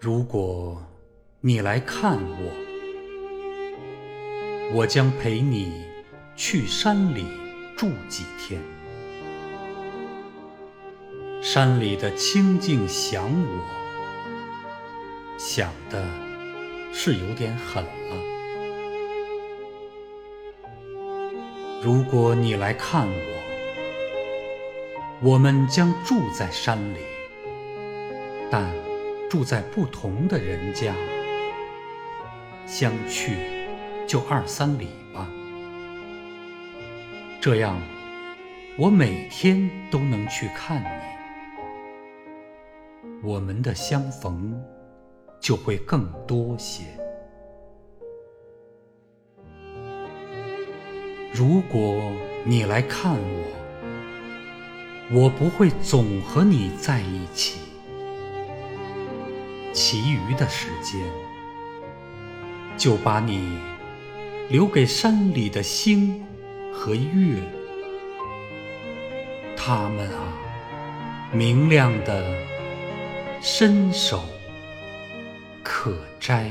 如果你来看我，我将陪你去山里住几天。山里的清静想我，想的是有点狠了。如果你来看我，我们将住在山里，但住在不同的人家，相去就二三里吧。这样，我每天都能去看你。我们的相逢就会更多些。如果你来看我，我不会总和你在一起，其余的时间就把你留给山里的星和月，他们啊，明亮的。伸手可摘。